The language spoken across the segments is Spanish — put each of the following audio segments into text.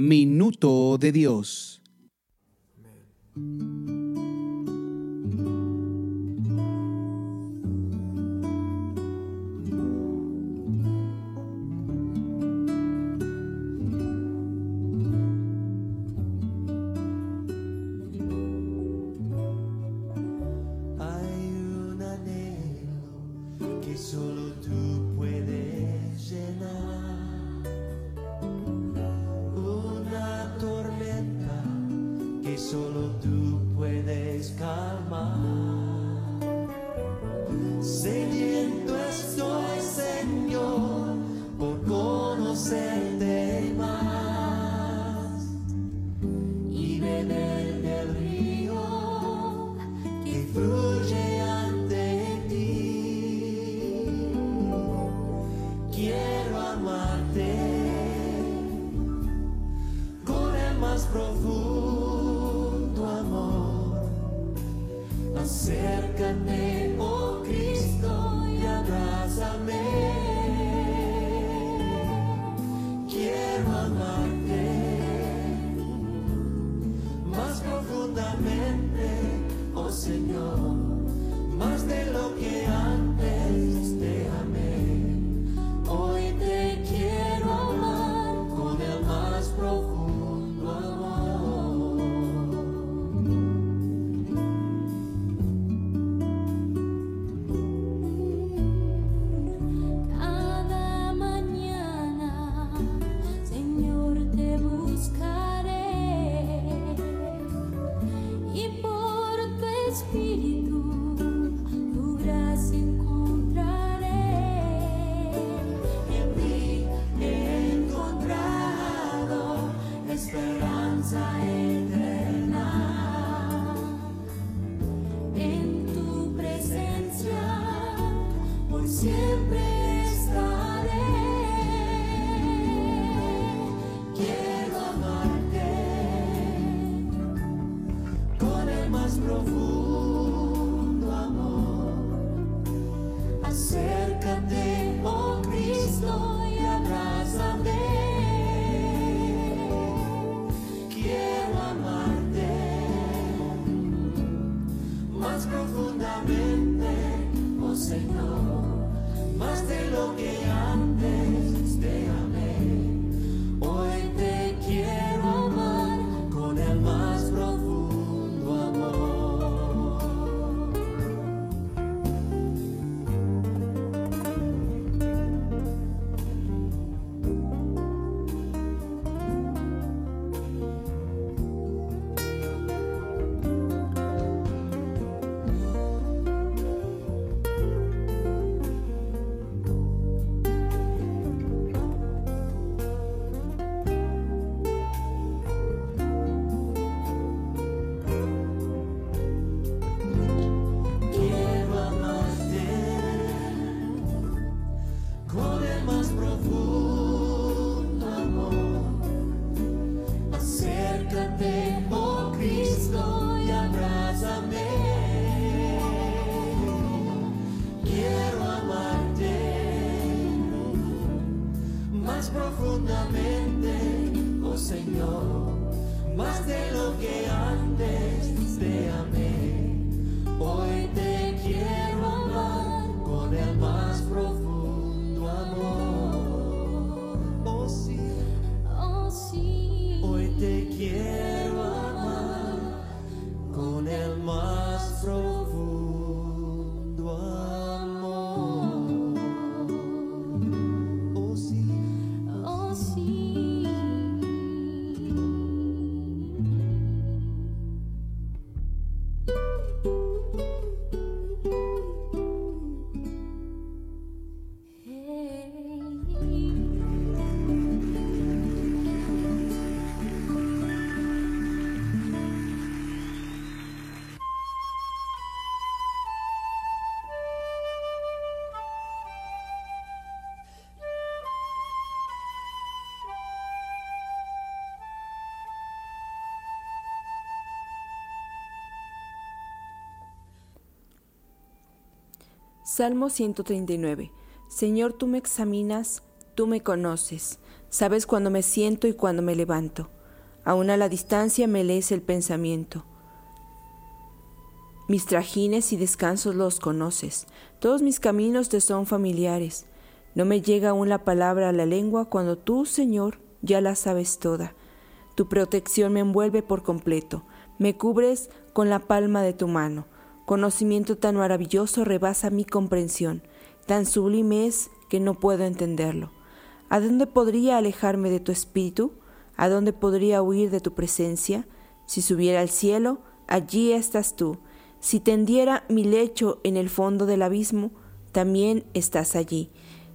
Minuto de Dios. signal. Salmo 139. Señor, tú me examinas, tú me conoces, sabes cuando me siento y cuando me levanto. Aún a la distancia me lees el pensamiento. Mis trajines y descansos los conoces, todos mis caminos te son familiares. No me llega aún la palabra a la lengua cuando tú, Señor, ya la sabes toda. Tu protección me envuelve por completo, me cubres con la palma de tu mano. Conocimiento tan maravilloso rebasa mi comprensión, tan sublime es que no puedo entenderlo. ¿A dónde podría alejarme de tu espíritu? ¿A dónde podría huir de tu presencia? Si subiera al cielo, allí estás tú. Si tendiera mi lecho en el fondo del abismo, también estás allí.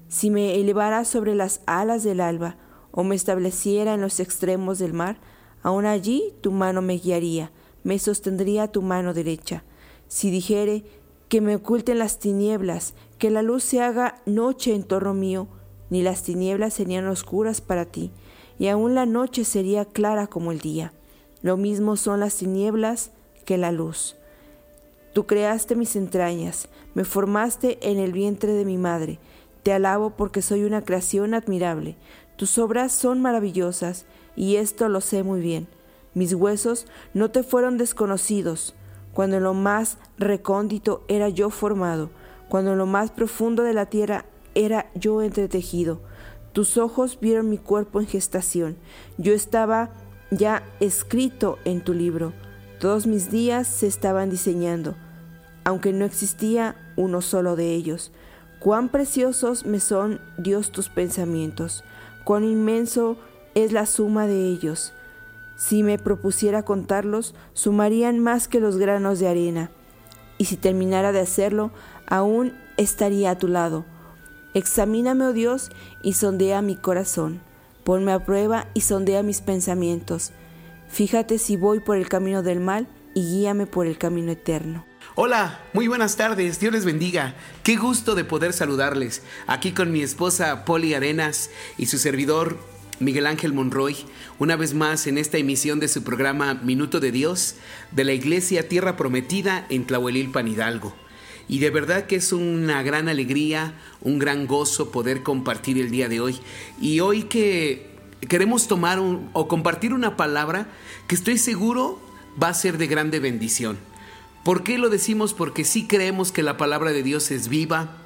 Si me elevara sobre las alas del alba, o me estableciera en los extremos del mar, aun allí tu mano me guiaría, me sostendría tu mano derecha. Si dijere que me oculten las tinieblas, que la luz se haga noche en torno mío, ni las tinieblas serían oscuras para ti, y aun la noche sería clara como el día. Lo mismo son las tinieblas que la luz. Tú creaste mis entrañas, me formaste en el vientre de mi madre. Te alabo porque soy una creación admirable. Tus obras son maravillosas, y esto lo sé muy bien. Mis huesos no te fueron desconocidos, cuando en lo más recóndito era yo formado, cuando en lo más profundo de la tierra era yo entretejido. Tus ojos vieron mi cuerpo en gestación. Yo estaba ya escrito en tu libro. Todos mis días se estaban diseñando, aunque no existía uno solo de ellos. Cuán preciosos me son, Dios, tus pensamientos, cuán inmenso es la suma de ellos. Si me propusiera contarlos, sumarían más que los granos de arena. Y si terminara de hacerlo, aún estaría a tu lado. Examíname, oh Dios, y sondea mi corazón. Ponme a prueba y sondea mis pensamientos. Fíjate si voy por el camino del mal y guíame por el camino eterno. Hola, muy buenas tardes, Dios les bendiga. Qué gusto de poder saludarles aquí con mi esposa Poli Arenas y su servidor Miguel Ángel Monroy, una vez más en esta emisión de su programa Minuto de Dios de la Iglesia Tierra Prometida en Tlahuelilpan Hidalgo. Y de verdad que es una gran alegría, un gran gozo poder compartir el día de hoy. Y hoy que queremos tomar o compartir una palabra que estoy seguro va a ser de grande bendición. ¿Por qué lo decimos? Porque sí creemos que la palabra de Dios es viva,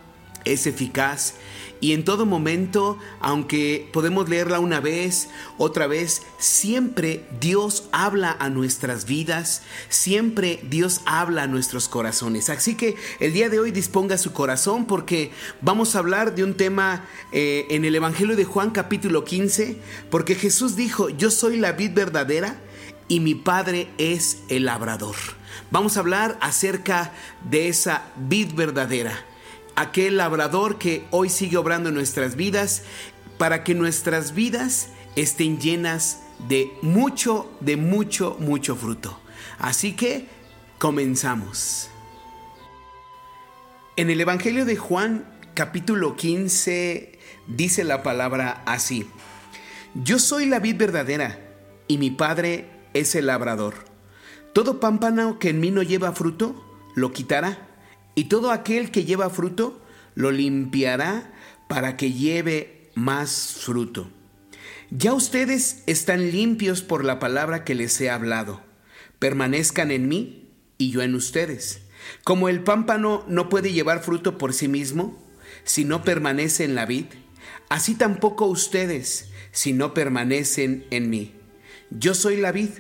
es eficaz y en todo momento, aunque podemos leerla una vez, otra vez, siempre Dios habla a nuestras vidas, siempre Dios habla a nuestros corazones. Así que el día de hoy disponga su corazón porque vamos a hablar de un tema eh, en el Evangelio de Juan capítulo 15, porque Jesús dijo, yo soy la vid verdadera y mi Padre es el labrador. Vamos a hablar acerca de esa vid verdadera, aquel labrador que hoy sigue obrando en nuestras vidas para que nuestras vidas estén llenas de mucho, de mucho, mucho fruto. Así que comenzamos. En el Evangelio de Juan capítulo 15 dice la palabra así. Yo soy la vid verdadera y mi Padre es el labrador. Todo pámpano que en mí no lleva fruto, lo quitará, y todo aquel que lleva fruto, lo limpiará para que lleve más fruto. Ya ustedes están limpios por la palabra que les he hablado. Permanezcan en mí y yo en ustedes. Como el pámpano no puede llevar fruto por sí mismo, si no permanece en la vid, así tampoco ustedes, si no permanecen en mí. Yo soy la vid,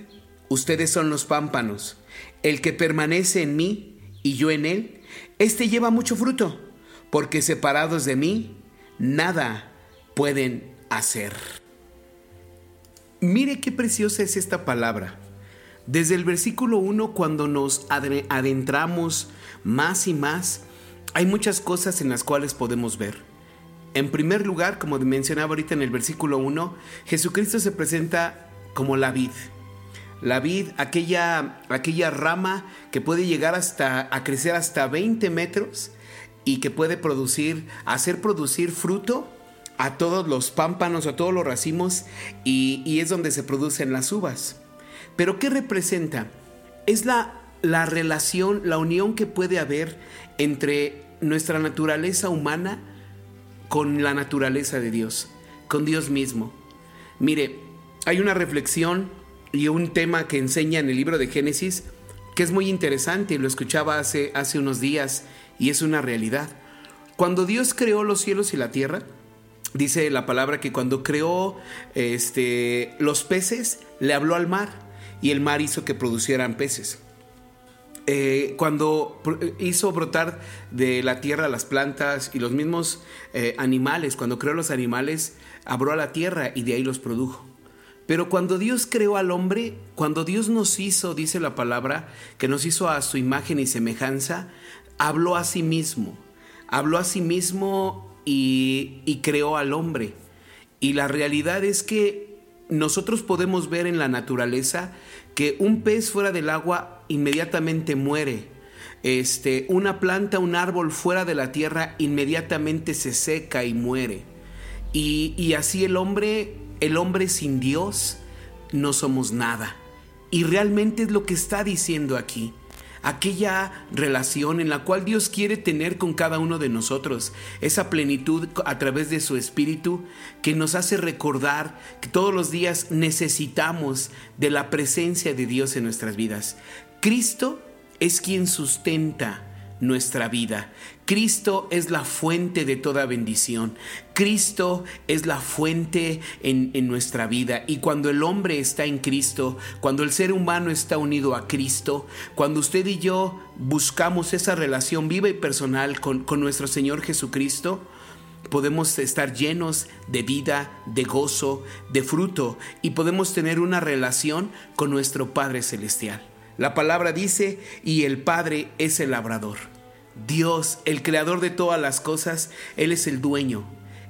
ustedes son los pámpanos. El que permanece en mí y yo en él, éste lleva mucho fruto, porque separados de mí, nada pueden hacer. Mire qué preciosa es esta palabra. Desde el versículo 1, cuando nos adentramos más y más, hay muchas cosas en las cuales podemos ver. En primer lugar, como mencionaba ahorita en el versículo 1, Jesucristo se presenta como la vid. La vid, aquella, aquella rama que puede llegar hasta a crecer hasta 20 metros y que puede producir, hacer producir fruto a todos los pámpanos, a todos los racimos y, y es donde se producen las uvas. Pero ¿qué representa? Es la, la relación, la unión que puede haber entre nuestra naturaleza humana con la naturaleza de Dios, con Dios mismo. Mire, hay una reflexión y un tema que enseña en el libro de Génesis que es muy interesante lo escuchaba hace, hace unos días y es una realidad. Cuando Dios creó los cielos y la tierra, dice la palabra que cuando creó este, los peces, le habló al mar y el mar hizo que producieran peces. Eh, cuando hizo brotar de la tierra las plantas y los mismos eh, animales, cuando creó los animales, abrió a la tierra y de ahí los produjo. Pero cuando Dios creó al hombre, cuando Dios nos hizo, dice la palabra, que nos hizo a su imagen y semejanza, habló a sí mismo. Habló a sí mismo y, creó al hombre. Y la realidad es que nosotros podemos ver en la naturaleza que un pez fuera del agua inmediatamente muere. Este, una planta, un árbol fuera de la tierra inmediatamente se seca y muere. Y así el hombre, el hombre sin Dios, no somos nada. Y realmente es lo que está diciendo aquí. Aquella relación en la cual Dios quiere tener con cada uno de nosotros, esa plenitud a través de su espíritu que nos hace recordar que todos los días necesitamos de la presencia de Dios en nuestras vidas. Cristo es quien sustenta nuestra vida. Cristo es la fuente de toda bendición. Cristo es la fuente en, en, nuestra vida. Y cuando el hombre está en Cristo, cuando el ser humano está unido a Cristo, cuando usted y yo buscamos esa relación viva y personal con, con nuestro Señor Jesucristo, podemos estar llenos de vida, de gozo, de fruto y podemos tener una relación con nuestro Padre Celestial. La palabra dice, y el Padre es el labrador. Dios, el creador de todas las cosas, Él es el dueño,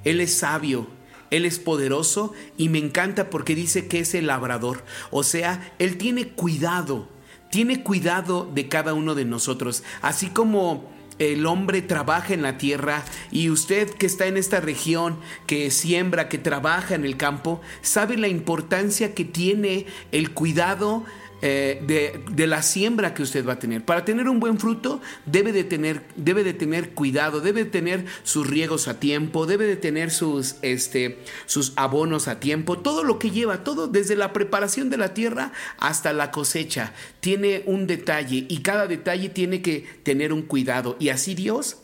Él es sabio, Él es poderoso y me encanta porque dice que es el labrador. O sea, Él tiene cuidado, tiene cuidado de cada uno de nosotros. Así como el hombre trabaja en la tierra y usted que está en esta región, que siembra, que trabaja en el campo, sabe la importancia que tiene el cuidado eh, de, de, la siembra que usted va a tener. Para tener un buen fruto debe de tener, debe de tener cuidado, debe de tener sus riegos a tiempo, debe de tener sus, este, sus abonos a tiempo, todo lo que lleva, todo desde la preparación de la tierra hasta la cosecha, tiene un detalle y cada detalle tiene que tener un cuidado. Y así Dios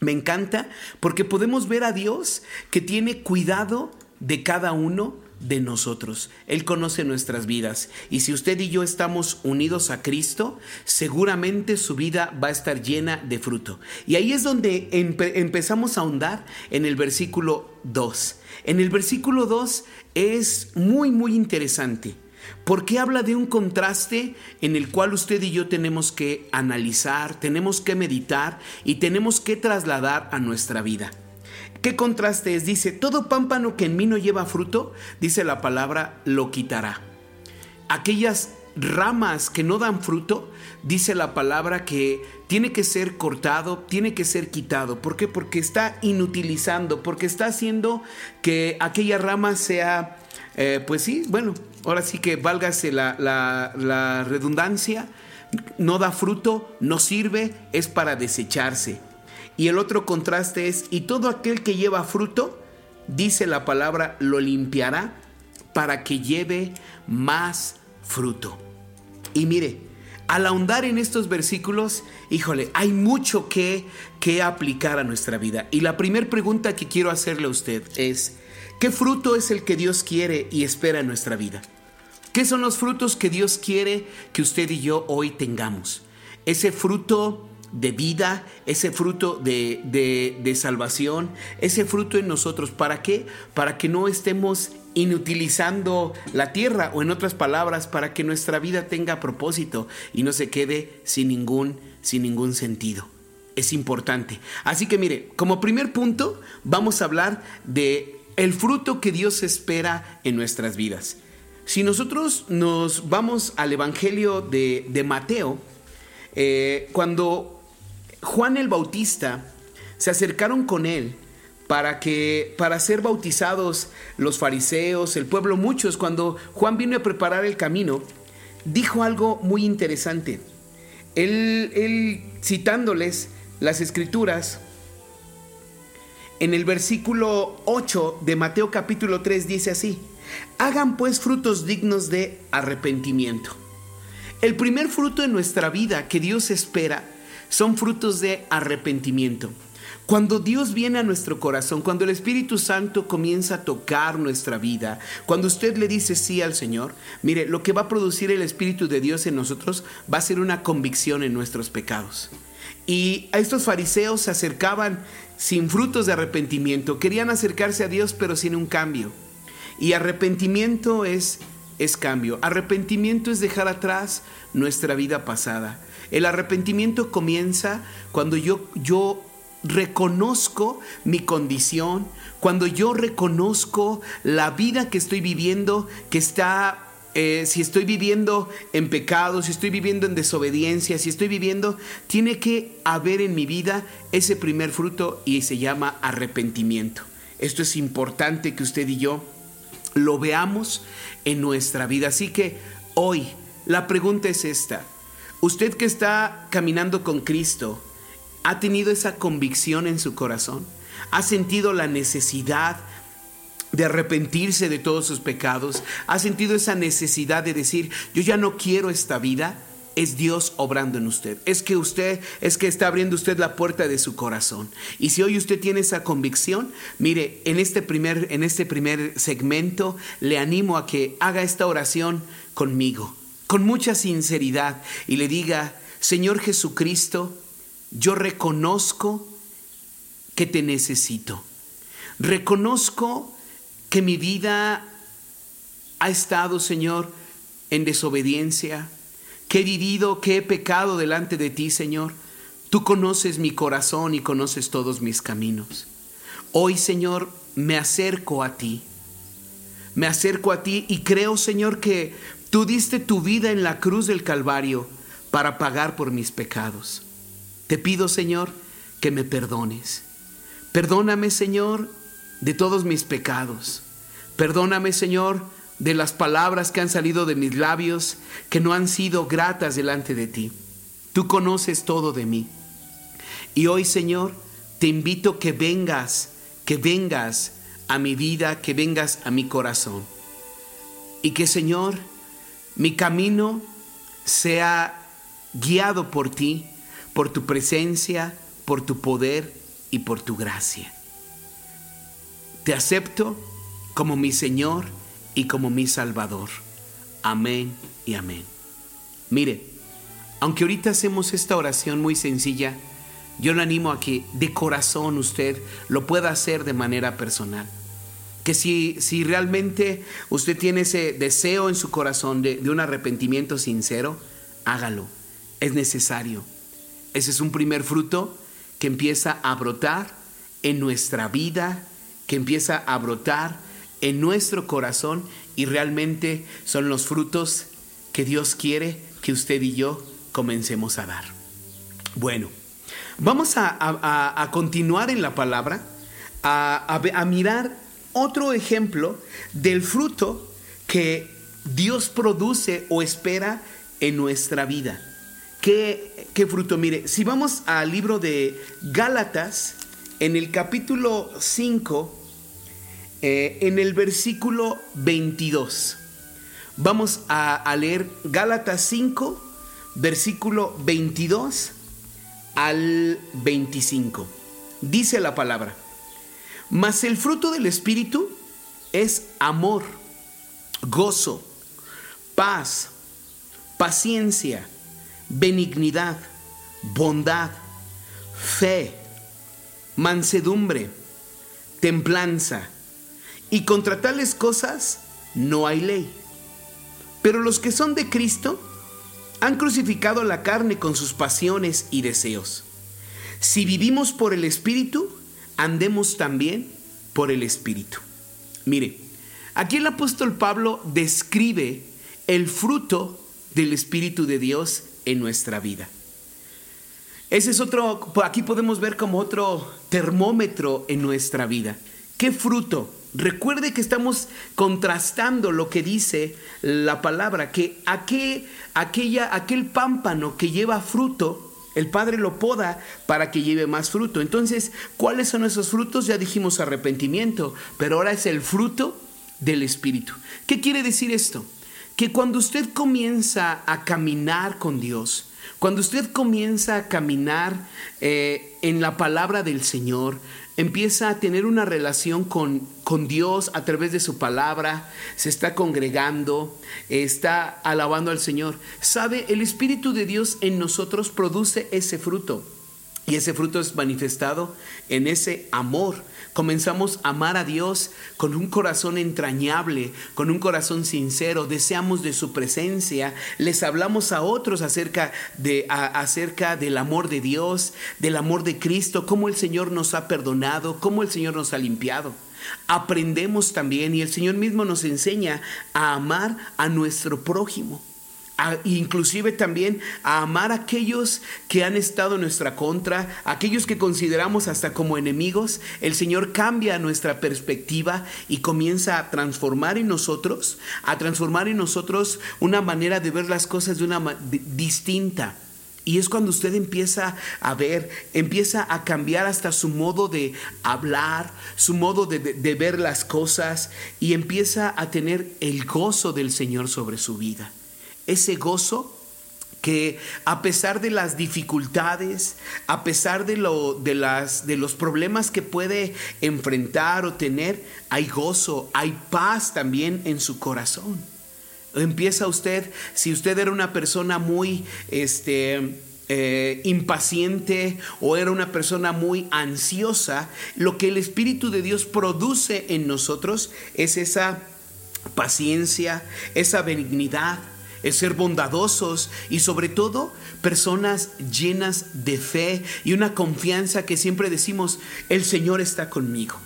me encanta porque podemos ver a Dios que tiene cuidado de cada uno de nosotros. Él conoce nuestras vidas y si usted y yo estamos unidos a Cristo, seguramente su vida va a estar llena de fruto. Y ahí es donde empe empezamos a ahondar en el versículo 2. En el versículo 2 es muy, muy interesante. Porque habla de un contraste en el cual usted y yo tenemos que analizar, tenemos que meditar y tenemos que trasladar a nuestra vida. ¿Qué contraste es? Dice, todo pámpano que en mí no lleva fruto, dice la palabra, lo quitará. Aquellas ramas que no dan fruto, dice la palabra que tiene que ser cortado, tiene que ser quitado. ¿Por qué? Porque está inutilizando, porque está haciendo que aquella rama sea, eh, pues sí, bueno, ahora sí que válgase la, la, la redundancia, no da fruto, no sirve, es para desecharse. Y el otro contraste es, y todo aquel que lleva fruto, dice la palabra, lo limpiará para que lleve más fruto. Y mire, al ahondar en estos versículos, híjole, hay mucho que, que aplicar a nuestra vida. Y la primera pregunta que quiero hacerle a usted es, ¿qué fruto es el que Dios quiere y espera en nuestra vida? ¿Qué son los frutos que Dios quiere que usted y yo hoy tengamos? Ese fruto de vida, ese fruto de, de, de, salvación, ese fruto en nosotros. ¿Para qué? Para que no estemos inutilizando la tierra o en otras palabras, para que nuestra vida tenga propósito y no se quede sin ningún, sin ningún sentido. Es importante. Así que mire, como primer punto vamos a hablar de el fruto que Dios espera en nuestras vidas. Si nosotros nos vamos al Evangelio de, de Mateo, eh, cuando Juan el Bautista se acercaron con él para que para ser bautizados los fariseos, el pueblo muchos cuando Juan vino a preparar el camino, dijo algo muy interesante. Él, citándoles las escrituras, en el versículo 8 de Mateo capítulo 3 dice así, hagan pues frutos dignos de arrepentimiento. El primer fruto en nuestra vida que Dios espera son frutos de arrepentimiento. Cuando Dios viene a nuestro corazón, cuando el Espíritu Santo comienza a tocar nuestra vida, cuando usted le dice sí al Señor, mire, lo que va a producir el Espíritu de Dios en nosotros va a ser una convicción en nuestros pecados. Y a estos fariseos se acercaban sin frutos de arrepentimiento, querían acercarse a Dios pero sin un cambio. Y arrepentimiento es es cambio. Arrepentimiento es dejar atrás nuestra vida pasada. El arrepentimiento comienza cuando yo, yo reconozco mi condición, cuando yo reconozco la vida que estoy viviendo, que está, eh, si estoy viviendo en pecado, si estoy viviendo en desobediencia, si estoy viviendo, tiene que haber en mi vida ese primer fruto y se llama arrepentimiento. Esto es importante que usted y yo lo veamos en nuestra vida. Así que hoy la pregunta es esta. Usted que está caminando con Cristo, ¿ha tenido esa convicción en su corazón? ¿Ha sentido la necesidad de arrepentirse de todos sus pecados? ¿Ha sentido esa necesidad de decir, yo ya no quiero esta vida? es Dios obrando en usted. Es que usted, es que está abriendo usted la puerta de su corazón. Y si hoy usted tiene esa convicción, mire, en este primer, en este primer segmento le animo a que haga esta oración conmigo, con mucha sinceridad, y le diga, Señor Jesucristo, yo reconozco que te necesito. Reconozco que mi vida ha estado, Señor, en desobediencia, que he vivido, que he pecado delante de ti, Señor. Tú conoces mi corazón y conoces todos mis caminos. Hoy, Señor, me acerco a ti. Me acerco a ti y creo, Señor, que tú diste tu vida en la cruz del Calvario para pagar por mis pecados. Te pido, Señor, que me perdones. Perdóname, Señor, de todos mis pecados. Perdóname, Señor, de las palabras que han salido de mis labios que no han sido gratas delante de ti. Tú conoces todo de mí. Y hoy, Señor, te invito que vengas, que vengas a mi vida, que vengas a mi corazón. Y que, Señor, mi camino sea guiado por ti, por tu presencia, por tu poder y por tu gracia. Te acepto como mi Señor y como mi Salvador. Amén y amén. Mire, aunque ahorita hacemos esta oración muy sencilla, yo le animo a que de corazón usted lo pueda hacer de manera personal. Que si, si realmente usted tiene ese deseo en su corazón de, de un arrepentimiento sincero, hágalo. Es necesario. Ese es un primer fruto que empieza a brotar en nuestra vida, que empieza a brotar en nuestro corazón y realmente son los frutos que Dios quiere que usted y yo comencemos a dar. Bueno, vamos a, continuar en la palabra, a, a mirar otro ejemplo del fruto que Dios produce o espera en nuestra vida. ¿Qué, ¿Qué, fruto? Mire, si vamos al libro de Gálatas, en el capítulo 5, eh, en el versículo 22. Vamos a, a leer Gálatas 5, versículo 22 al 25. Dice la palabra, mas el fruto del Espíritu es amor, gozo, paz, paciencia, benignidad, bondad, fe, mansedumbre, templanza. Y contra tales cosas no hay ley. Pero los que son de Cristo han crucificado la carne con sus pasiones y deseos. Si vivimos por el Espíritu, andemos también por el Espíritu. Mire, aquí el apóstol Pablo describe el fruto del Espíritu de Dios en nuestra vida. Ese es otro, aquí podemos ver como otro termómetro en nuestra vida. ¿Qué fruto? Recuerde que estamos contrastando lo que dice la palabra, que aquel, aquella, aquel pámpano que lleva fruto El Padre lo poda para que lleve más fruto. Entonces, ¿cuáles son esos frutos? Ya dijimos arrepentimiento, pero ahora es el fruto del Espíritu. ¿Qué quiere decir esto? Que cuando usted comienza a caminar con Dios, cuando usted comienza a caminar eh, en la palabra del Señor, empieza a tener una relación con, con Dios a través de su palabra, se está congregando, está alabando al Señor. Sabe, el Espíritu de Dios en nosotros produce ese fruto. Y ese fruto es manifestado en ese amor. Comenzamos a amar a Dios con un corazón entrañable, con un corazón sincero, deseamos de su presencia, les hablamos a otros acerca, de, acerca del amor de Dios, del amor de Cristo, cómo el Señor nos ha perdonado, cómo el Señor nos ha limpiado. Aprendemos también y el Señor mismo nos enseña a amar a nuestro prójimo a- inclusive también a amar a aquellos que han estado en nuestra contra, aquellos que consideramos hasta como enemigos. El Señor cambia nuestra perspectiva y comienza a transformar en nosotros, a transformar en nosotros una manera de ver las cosas de una distinta. Y es cuando usted empieza a ver, empieza a cambiar hasta su modo de hablar, su modo de- de ver las cosas y empieza a tener el gozo del Señor sobre su vida. Ese gozo que a pesar de las dificultades, a pesar de, lo, de, las, de los problemas que puede enfrentar o tener, hay gozo, hay paz también en su corazón. Empieza usted, si usted era una persona muy este, eh, impaciente o era una persona muy ansiosa, lo que el Espíritu de Dios produce en nosotros es esa paciencia, esa benignidad, el ser bondadosos y sobre todo personas llenas de fe y una confianza que siempre decimos, el Señor está conmigo.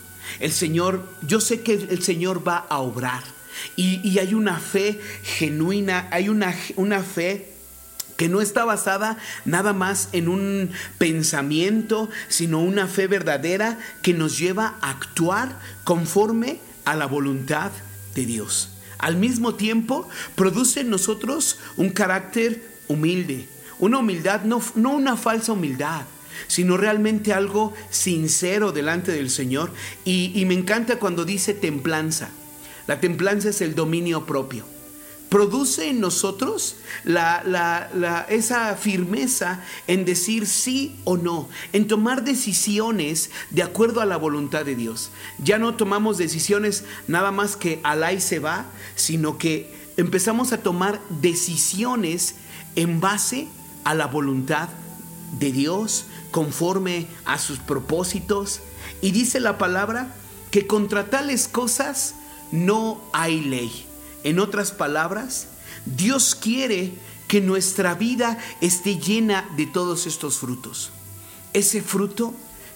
El Señor, yo sé que el Señor va a obrar. Y, y hay una fe genuina, hay una, una fe que no está basada nada más en un pensamiento, sino una fe verdadera que nos lleva a actuar conforme a la voluntad de Dios. Al mismo tiempo, produce en nosotros un carácter humilde, una humildad, no, no una falsa humildad, sino realmente algo sincero delante del Señor. Y, y me encanta cuando dice templanza. La templanza es el dominio propio produce en nosotros la, esa firmeza en decir sí o no, en tomar decisiones de acuerdo a la voluntad de Dios. Ya no tomamos decisiones nada más que al y se va, sino que empezamos a tomar decisiones en base a la voluntad de Dios, conforme a sus propósitos. Y dice la palabra que contra tales cosas no hay ley. En otras palabras, Dios quiere que nuestra vida esté llena de todos estos frutos. Ese fruto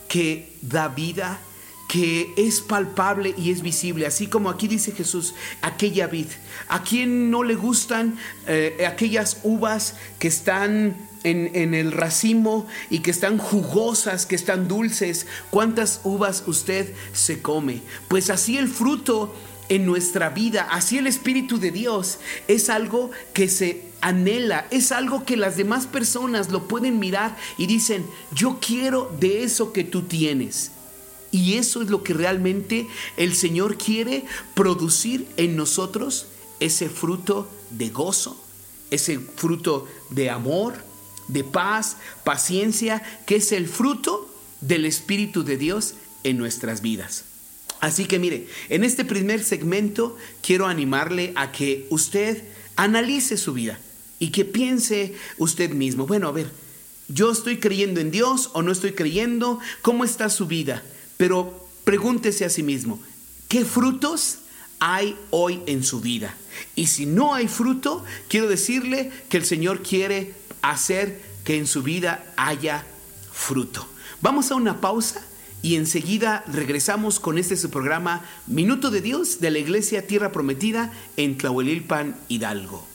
que da vida, que es palpable y es visible, así como aquí dice Jesús, aquella vid. ¿A quién no le gustan eh, aquellas uvas que están en, el racimo y que están jugosas, que están dulces? ¿Cuántas uvas usted se come? Pues así el fruto en nuestra vida, así el Espíritu de Dios es algo que se anhela, es algo que las demás personas lo pueden mirar y dicen, yo quiero de eso que tú tienes. Y eso es lo que realmente el Señor quiere producir en nosotros, ese fruto de gozo, ese fruto de amor, de paz, paciencia, que es el fruto del Espíritu de Dios en nuestras vidas. Así que mire, en este primer segmento quiero animarle a que usted analice su vida y que piense usted mismo, bueno, a ver, yo estoy creyendo en Dios o no estoy creyendo, ¿cómo está su vida? Pero pregúntese a sí mismo, ¿qué frutos hay hoy en su vida? Y si no hay fruto, quiero decirle que el Señor quiere hacer que en su vida haya fruto. Vamos a una pausa y enseguida regresamos con este su programa Minuto de Dios de la Iglesia Tierra Prometida en Tlahuelilpan, Hidalgo.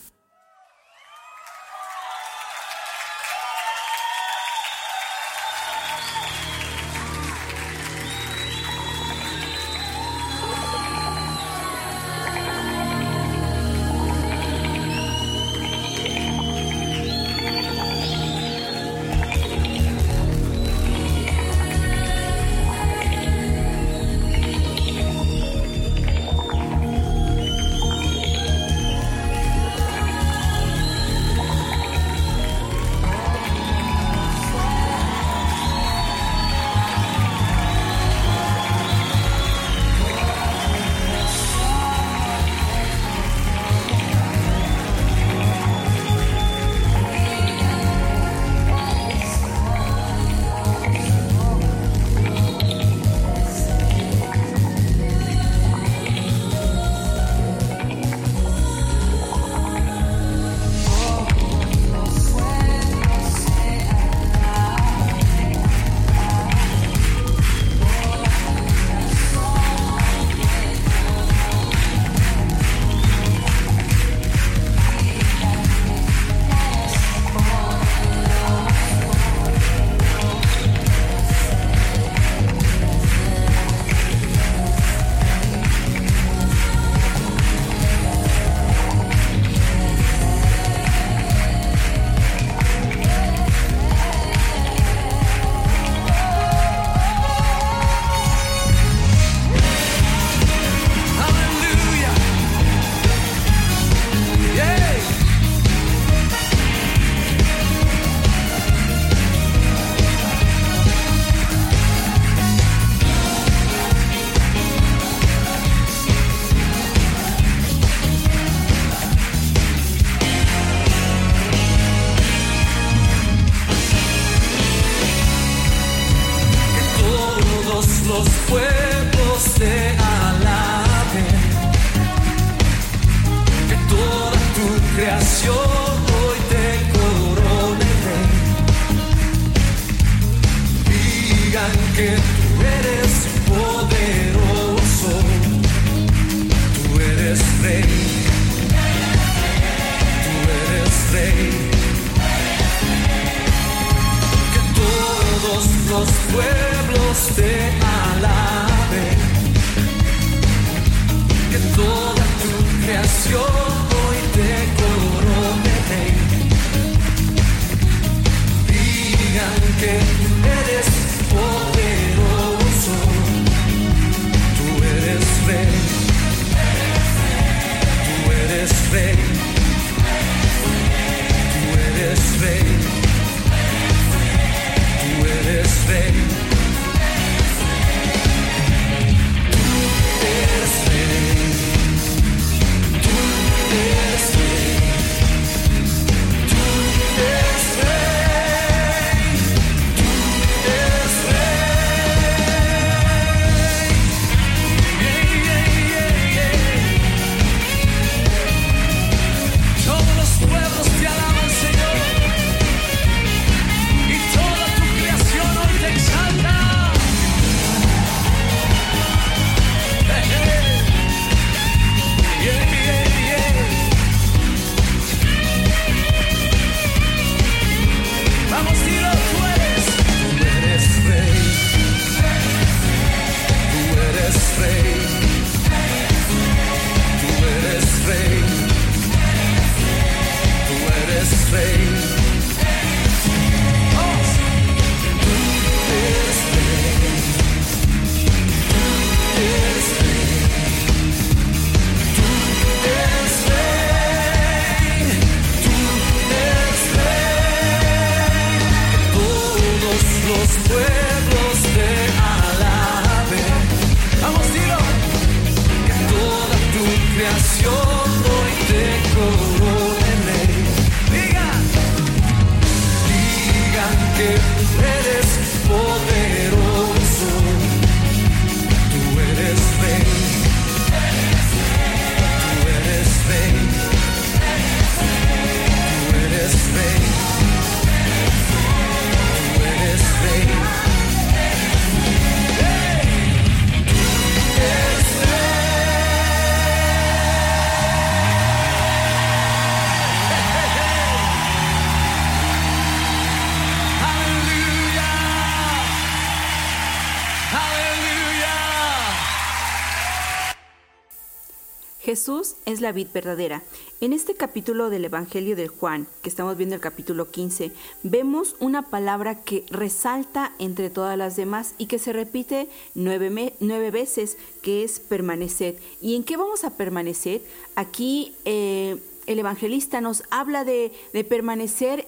La vid verdadera. En este capítulo del Evangelio de Juan, que estamos viendo el capítulo 15, vemos una palabra que resalta entre todas las demás y que se repite nueve, nueve veces, que es permanecer. ¿Y en qué vamos a permanecer? Aquí eh, el evangelista nos habla de, de permanecer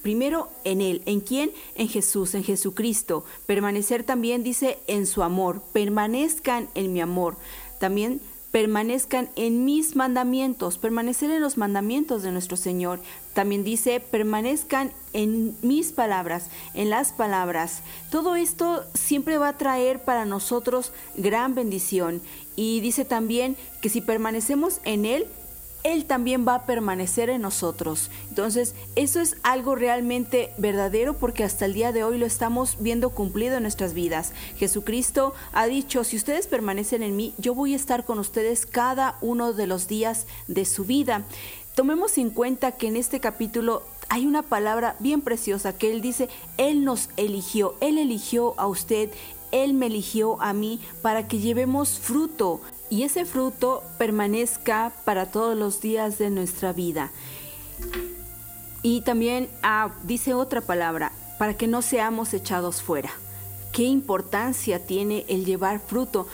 Primero en Él. ¿En quién? En Jesús, en Jesucristo. Permanecer también dice en su amor. Permanezcan en mi amor. También permanezcan en mis mandamientos. Permanecer en los mandamientos de nuestro Señor. También dice permanezcan en mis palabras, en las palabras. Todo esto siempre va a traer para nosotros gran bendición. Y dice también que si permanecemos en Él, él también va a permanecer en nosotros. Entonces, eso es algo realmente verdadero porque hasta el día de hoy lo estamos viendo cumplido en nuestras vidas. Jesucristo ha dicho, si ustedes permanecen en mí, yo voy a estar con ustedes cada uno de los días de su vida. Tomemos en cuenta que en este capítulo hay una palabra bien preciosa que Él dice, Él nos eligió, Él eligió a usted, Él me eligió a mí para que llevemos fruto y ese fruto permanezca para todos los días de nuestra vida. Y también ah, dice otra palabra, para que no seamos echados fuera. ¿Qué importancia tiene el llevar fruto?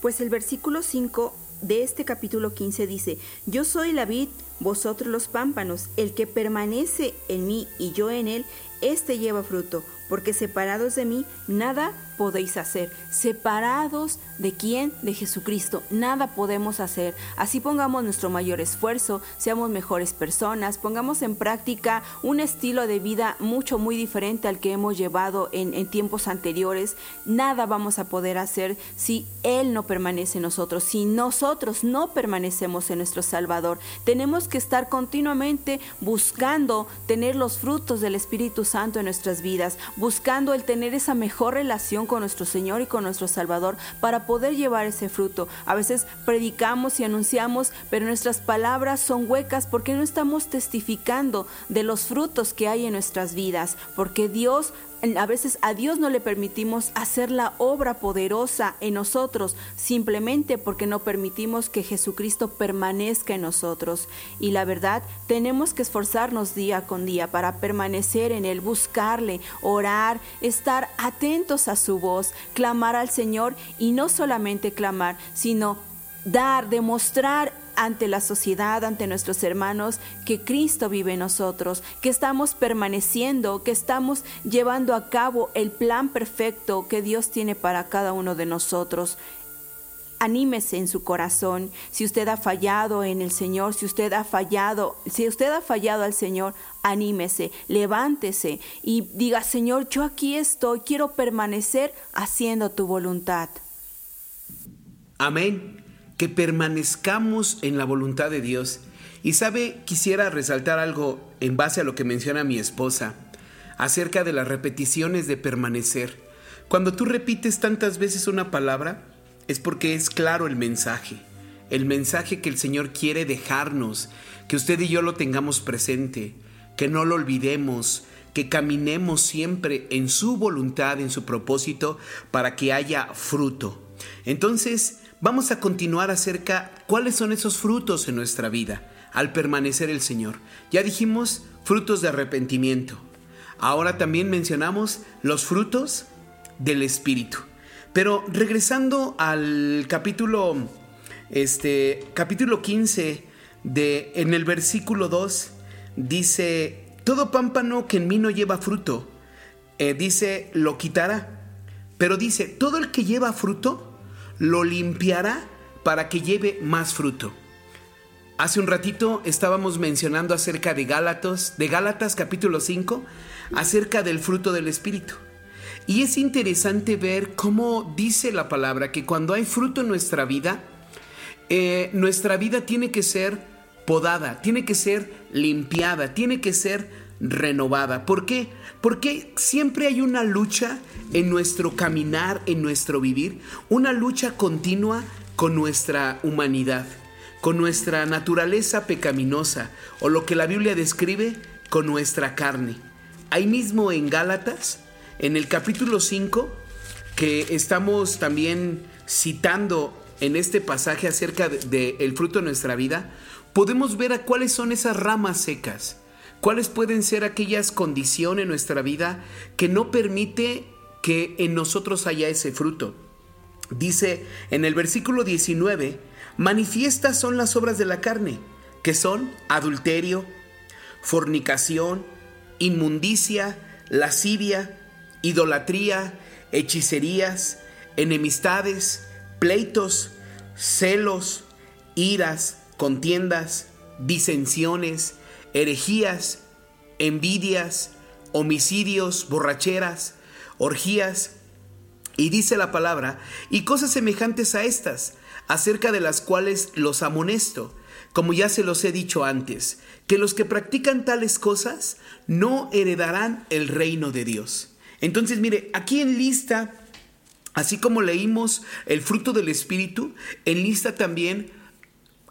Pues el versículo 5 de este capítulo 15 dice, Yo soy la vid, vosotros los pámpanos, el que permanece en mí y yo en él, éste lleva fruto, porque separados de mí nada podéis hacer. Separados de quién? De Jesucristo. Nada podemos hacer. Así pongamos nuestro mayor esfuerzo, seamos mejores personas, pongamos en práctica un estilo de vida mucho, muy diferente al que hemos llevado en, tiempos anteriores. Nada vamos a poder hacer si Él no permanece en nosotros, si nosotros no permanecemos en nuestro Salvador. Tenemos que estar continuamente buscando tener los frutos del Espíritu Santo en nuestras vidas, buscando el tener esa mejor relación con nuestro Señor y con nuestro Salvador para poder llevar ese fruto. A veces predicamos y anunciamos, pero nuestras palabras son huecas porque no estamos testificando de los frutos que hay en nuestras vidas, porque Dios a veces a Dios no le permitimos hacer la obra poderosa en nosotros, simplemente porque no permitimos que Jesucristo permanezca en nosotros. Y la verdad, tenemos que esforzarnos día con día para permanecer en Él, buscarle, orar, estar atentos a su voz, clamar al Señor y no solamente clamar, sino dar, demostrar ante la sociedad, ante nuestros hermanos, que Cristo vive en nosotros, que estamos permaneciendo, que estamos llevando a cabo el plan perfecto que Dios tiene para cada uno de nosotros. Anímese en su corazón. Si usted ha fallado en el Señor, si usted ha fallado, si usted ha fallado al Señor, anímese, levántese y diga, Señor, yo aquí estoy, quiero permanecer haciendo tu voluntad. Amén. Que permanezcamos en la voluntad de Dios. Y sabe, quisiera resaltar algo en base a lo que menciona mi esposa acerca de las repeticiones de permanecer. Cuando tú repites tantas veces una palabra, es porque es claro el mensaje. El mensaje que el Señor quiere dejarnos, que usted y yo lo tengamos presente, que no lo olvidemos, que caminemos siempre en su voluntad, en su propósito, para que haya fruto. Entonces, vamos a continuar acerca cuáles son esos frutos en nuestra vida al permanecer el Señor. Ya dijimos frutos de arrepentimiento. Ahora también mencionamos los frutos del Espíritu. Pero regresando al capítulo, este, capítulo 15, de, en el versículo 2, dice, todo pámpano que en mí no lleva fruto, eh, dice, lo quitará. Pero dice, todo el que lleva fruto, lo limpiará para que lleve más fruto. Hace un ratito estábamos mencionando acerca de Gálatas, de Gálatas capítulo 5, acerca del fruto del Espíritu. Y es interesante ver cómo dice la palabra que cuando hay fruto en nuestra vida, eh, nuestra vida tiene que ser podada, tiene que ser limpiada, tiene que ser renovada. ¿Por qué? Porque siempre hay una lucha en nuestro caminar, en nuestro vivir, una lucha continua con nuestra humanidad, con nuestra naturaleza pecaminosa o lo que la Biblia describe con nuestra carne. Ahí mismo en Gálatas, en el capítulo 5, que estamos también citando en este pasaje acerca del de, el fruto de nuestra vida, podemos ver a cuáles son esas ramas secas, cuáles pueden ser aquellas condiciones en nuestra vida que no permite que en nosotros haya ese fruto. Dice en el versículo 19, manifiestas son las obras de la carne, que son adulterio, fornicación, inmundicia, lascivia, idolatría, hechicerías, enemistades, pleitos, celos, iras, contiendas, disensiones, herejías, envidias, homicidios, borracheras, orgías, y dice la palabra, y cosas semejantes a estas, acerca de las cuales los amonesto, como ya se los he dicho antes, que los que practican tales cosas no heredarán el reino de Dios. Entonces, mire, aquí en lista, así como leímos el fruto del Espíritu, en lista también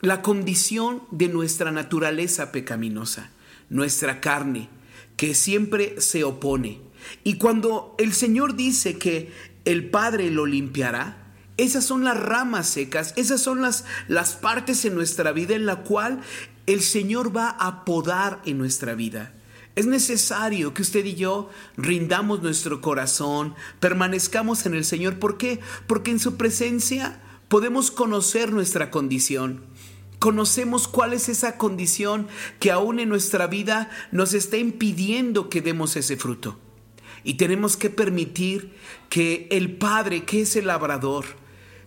la condición de nuestra naturaleza pecaminosa, nuestra carne, que siempre se opone. Y cuando el Señor dice que el Padre lo limpiará, esas son las ramas secas, esas son las, las partes en nuestra vida en la cual el Señor va a podar en nuestra vida. Es necesario que usted y yo rindamos nuestro corazón, permanezcamos en el Señor. ¿Por qué? Porque en su presencia podemos conocer nuestra condición. Conocemos cuál es esa condición que aún en nuestra vida nos está impidiendo que demos ese fruto. Y tenemos que permitir que el Padre, que es el labrador,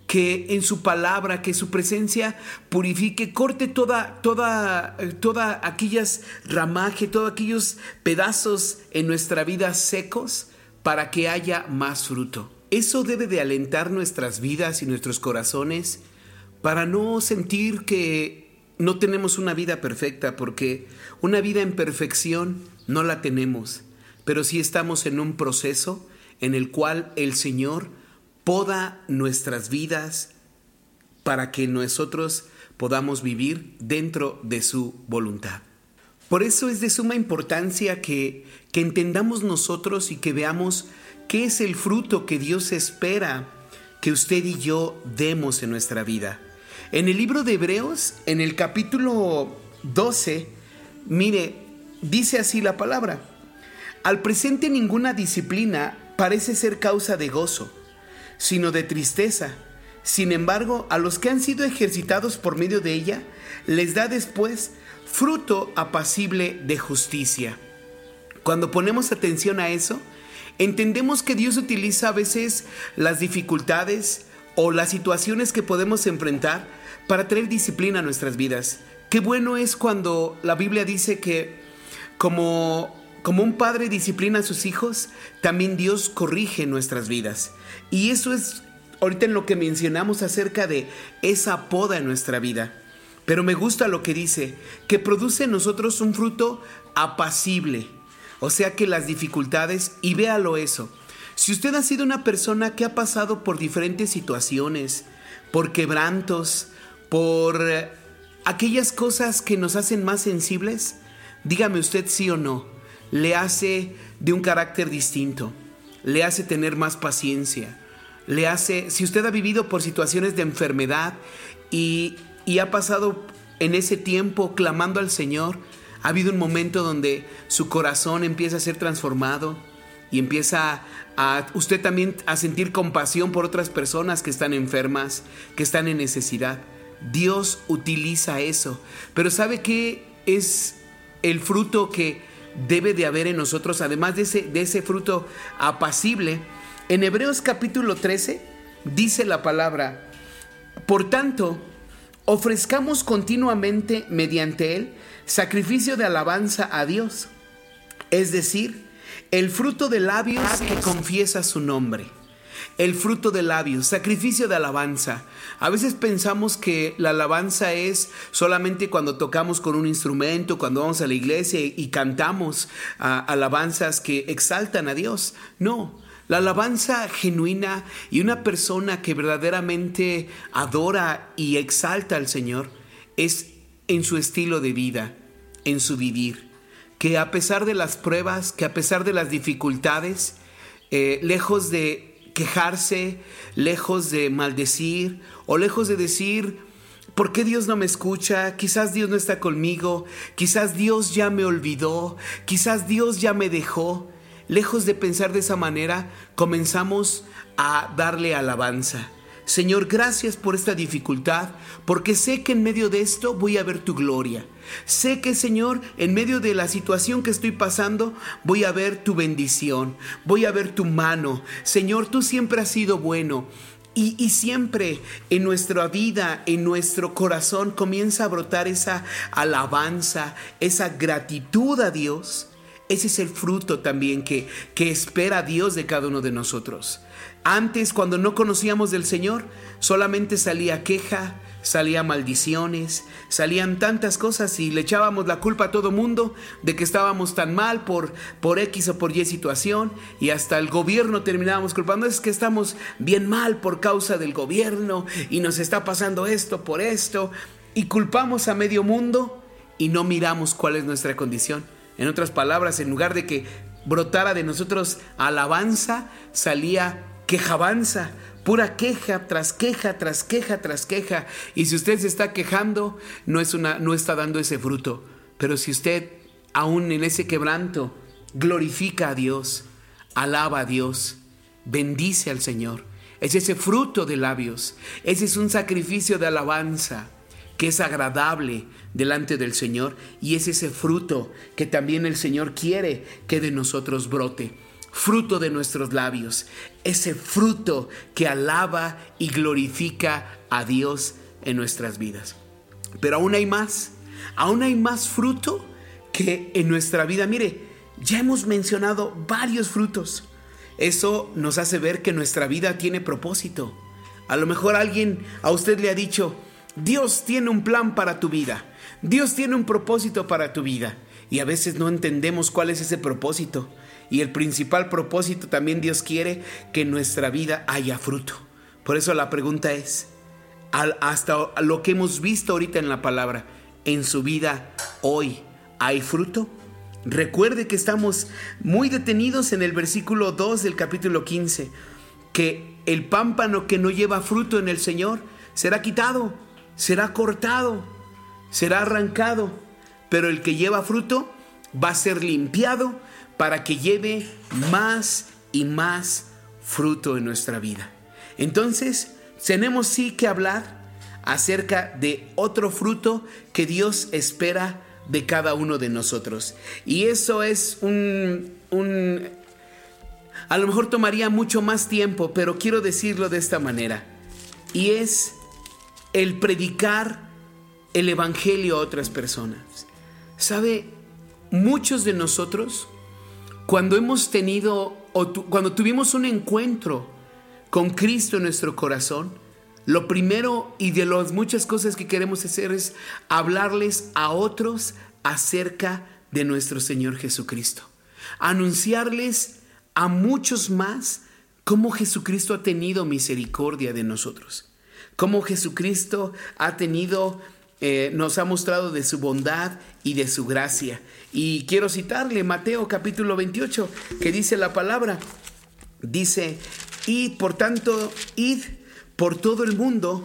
que en su palabra, que su presencia purifique, corte toda, toda, toda aquellas ramaje, todos aquellos pedazos en nuestra vida secos para que haya más fruto. Eso debe de alentar nuestras vidas y nuestros corazones para no sentir que no tenemos una vida perfecta, porque una vida en perfección no la tenemos, pero sí estamos en un proceso en el cual el Señor poda nuestras vidas para que nosotros podamos vivir dentro de su voluntad. Por eso es de suma importancia que, que entendamos nosotros y que veamos qué es el fruto que Dios espera que usted y yo demos en nuestra vida. En el libro de Hebreos, en el capítulo 12, mire, dice así la palabra. Al presente ninguna disciplina parece ser causa de gozo, sino de tristeza. Sin embargo, a los que han sido ejercitados por medio de ella, les da después fruto apacible de justicia. Cuando ponemos atención a eso, entendemos que Dios utiliza a veces las dificultades o las situaciones que podemos enfrentar para traer disciplina a nuestras vidas. Qué bueno es cuando la Biblia dice que como como un padre disciplina a sus hijos, también Dios corrige nuestras vidas. Y eso es ahorita en lo que mencionamos acerca de esa poda en nuestra vida. Pero me gusta lo que dice, que produce en nosotros un fruto apacible. O sea que las dificultades, y véalo eso, si usted ha sido una persona que ha pasado por diferentes situaciones, por quebrantos, por eh, aquellas cosas que nos hacen más sensibles, dígame usted sí o no le hace de un carácter distinto, le hace tener más paciencia, le hace, si usted ha vivido por situaciones de enfermedad y, y ha pasado en ese tiempo clamando al Señor, ha habido un momento donde su corazón empieza a ser transformado y empieza a usted también a sentir compasión por otras personas que están enfermas, que están en necesidad. Dios utiliza eso, pero ¿sabe qué es el fruto que debe de haber en nosotros, además de ese, de ese fruto apacible. En Hebreos capítulo 13 dice la palabra, por tanto, ofrezcamos continuamente mediante él sacrificio de alabanza a Dios, es decir, el fruto de labios que confiesa su nombre el fruto de labios, sacrificio de alabanza. A veces pensamos que la alabanza es solamente cuando tocamos con un instrumento, cuando vamos a la iglesia y cantamos ah, alabanzas que exaltan a Dios. No, la alabanza genuina y una persona que verdaderamente adora y exalta al Señor es en su estilo de vida, en su vivir. Que a pesar de las pruebas, que a pesar de las dificultades, eh, lejos de quejarse, lejos de maldecir o lejos de decir, ¿por qué Dios no me escucha? Quizás Dios no está conmigo, quizás Dios ya me olvidó, quizás Dios ya me dejó. Lejos de pensar de esa manera, comenzamos a darle alabanza. Señor, gracias por esta dificultad, porque sé que en medio de esto voy a ver tu gloria. Sé que, Señor, en medio de la situación que estoy pasando, voy a ver tu bendición, voy a ver tu mano. Señor, tú siempre has sido bueno. Y, y, siempre en nuestra vida, en nuestro corazón, comienza a brotar esa alabanza, esa gratitud a Dios. Ese es el fruto también que, que espera Dios de cada uno de nosotros. Antes, cuando no conocíamos del Señor, solamente salía queja, salía maldiciones, salían tantas cosas y le echábamos la culpa a todo mundo de que estábamos tan mal por, por X o por Y situación y hasta el gobierno terminábamos culpando, es que estamos bien mal por causa del gobierno y nos está pasando esto por esto y culpamos a medio mundo y no miramos cuál es nuestra condición. En otras palabras, en lugar de que brotara de nosotros alabanza, salía quejabanza, pura queja tras queja tras queja tras queja. Y si usted se está quejando, no, es una, no está dando ese fruto. Pero si usted, aún en ese quebranto, glorifica a Dios, alaba a Dios, bendice al Señor, es ese fruto de labios, ese es un sacrificio de alabanza que es agradable delante del Señor y es ese fruto que también el Señor quiere que de nosotros brote. fruto de nuestros labios, ese fruto que alaba y glorifica a Dios en nuestras vidas. Pero aún hay más, aún hay más fruto que en nuestra vida. Mire, ya hemos mencionado varios frutos. Eso nos hace ver que nuestra vida tiene propósito. A lo mejor alguien a usted le ha dicho, Dios tiene un plan para tu vida, Dios tiene un propósito para tu vida. Y a veces no entendemos cuál es ese propósito. Y el principal propósito también Dios quiere que en nuestra vida haya fruto. Por eso la pregunta es, hasta lo que hemos visto ahorita en la palabra, en su vida hoy, ¿hay fruto? Recuerde que estamos muy detenidos en el versículo 2 del capítulo 15, que el pámpano que no lleva fruto en el Señor será quitado, será cortado, será arrancado, pero el que lleva fruto va a ser limpiado para que lleve más y más fruto en nuestra vida. Entonces, tenemos sí que hablar acerca de otro fruto que Dios espera de cada uno de nosotros. Y eso es un, un, A lo mejor tomaría mucho más tiempo, pero quiero decirlo de esta manera. Y es el predicar el Evangelio a otras personas. ¿Sabe? Muchos de nosotros, cuando hemos tenido o cuando tuvimos un encuentro con Cristo en nuestro corazón, lo primero y de las muchas cosas que queremos hacer es hablarles a otros acerca de nuestro Señor Jesucristo. Anunciarles a muchos más cómo Jesucristo ha tenido misericordia de nosotros. Cómo Jesucristo ha tenido, eh, nos ha mostrado de su bondad y de su gracia. Y quiero citarle Mateo capítulo 28, que dice la palabra. Dice, id por tanto, id por todo el mundo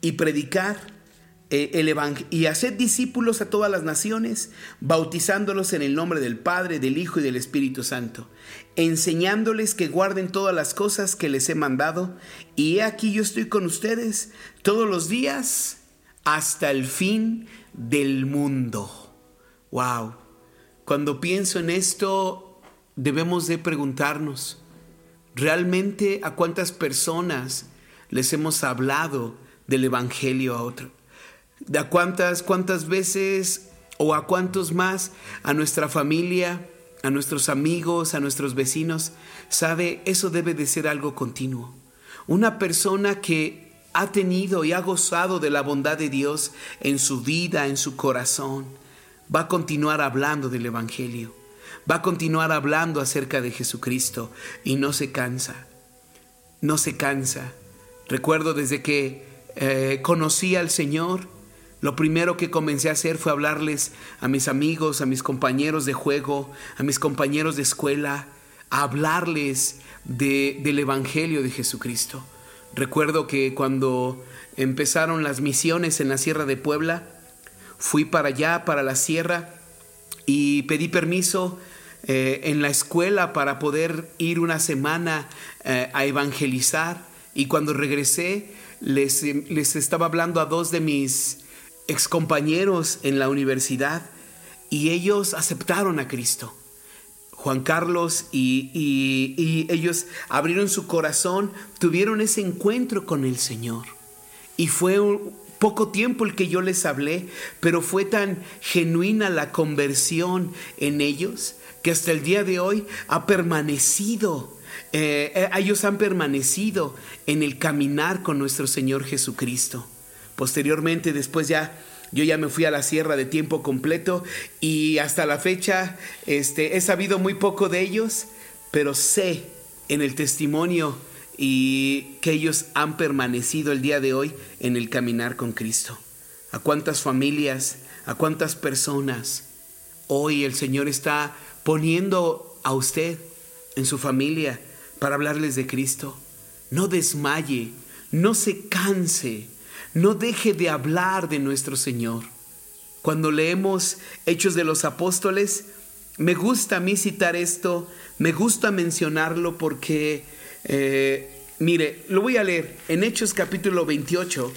y predicar eh, el evangelio y haced discípulos a todas las naciones, bautizándolos en el nombre del Padre, del Hijo y del Espíritu Santo, enseñándoles que guarden todas las cosas que les he mandado, y he aquí yo estoy con ustedes todos los días hasta el fin del mundo. Wow. Cuando pienso en esto, debemos de preguntarnos, ¿realmente a cuántas personas les hemos hablado del Evangelio a otro? ¿De a cuántas, cuántas veces o a cuántos más a nuestra familia, a nuestros amigos, a nuestros vecinos? Sabe, eso debe de ser algo continuo. Una persona que ha tenido y ha gozado de la bondad de Dios en su vida, en su corazón, va a continuar hablando del Evangelio, va a continuar hablando acerca de Jesucristo y no se cansa, no se cansa. Recuerdo desde que eh, conocí al Señor, lo primero que comencé a hacer fue hablarles a mis amigos, a mis compañeros de juego, a mis compañeros de escuela, a hablarles de, del Evangelio de Jesucristo. Recuerdo que cuando empezaron las misiones en la Sierra de Puebla, fui para allá, para la sierra, y pedí permiso eh, en la escuela para poder ir una semana eh, a evangelizar. Y cuando regresé, les, les estaba hablando a dos de mis excompañeros en la universidad y ellos aceptaron a Cristo. Juan Carlos y, y, ellos abrieron su corazón, tuvieron ese encuentro con el Señor. Y fue poco tiempo el que yo les hablé, pero fue tan genuina la conversión en ellos que hasta el día de hoy ha permanecido. Eh, ellos han permanecido en el caminar con nuestro Señor Jesucristo. Posteriormente, después ya yo ya me fui a la sierra de tiempo completo y hasta la fecha este, he sabido muy poco de ellos, pero sé en el testimonio y que ellos han permanecido el día de hoy en el caminar con Cristo. A cuántas familias, a cuántas personas hoy el Señor está poniendo a usted en su familia para hablarles de Cristo. No desmaye, no se canse, no deje de hablar de nuestro Señor. Cuando leemos Hechos de los Apóstoles, me gusta a mí citar esto, me gusta mencionarlo porque, eh, mire, lo voy a leer. En Hechos capítulo 28,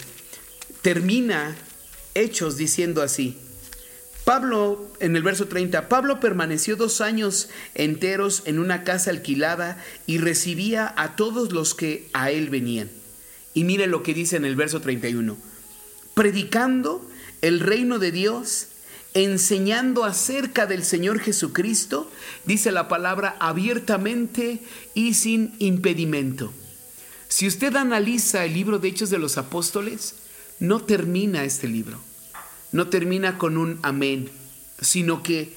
termina Hechos diciendo así. Pablo, en el verso 30, Pablo permaneció dos años enteros en una casa alquilada y recibía a todos los que a él venían. Y mire lo que dice en el verso 31, predicando el reino de Dios, enseñando acerca del Señor Jesucristo, dice la palabra abiertamente y sin impedimento. Si usted analiza el libro de Hechos de los Apóstoles, no termina este libro no termina con un amén, sino que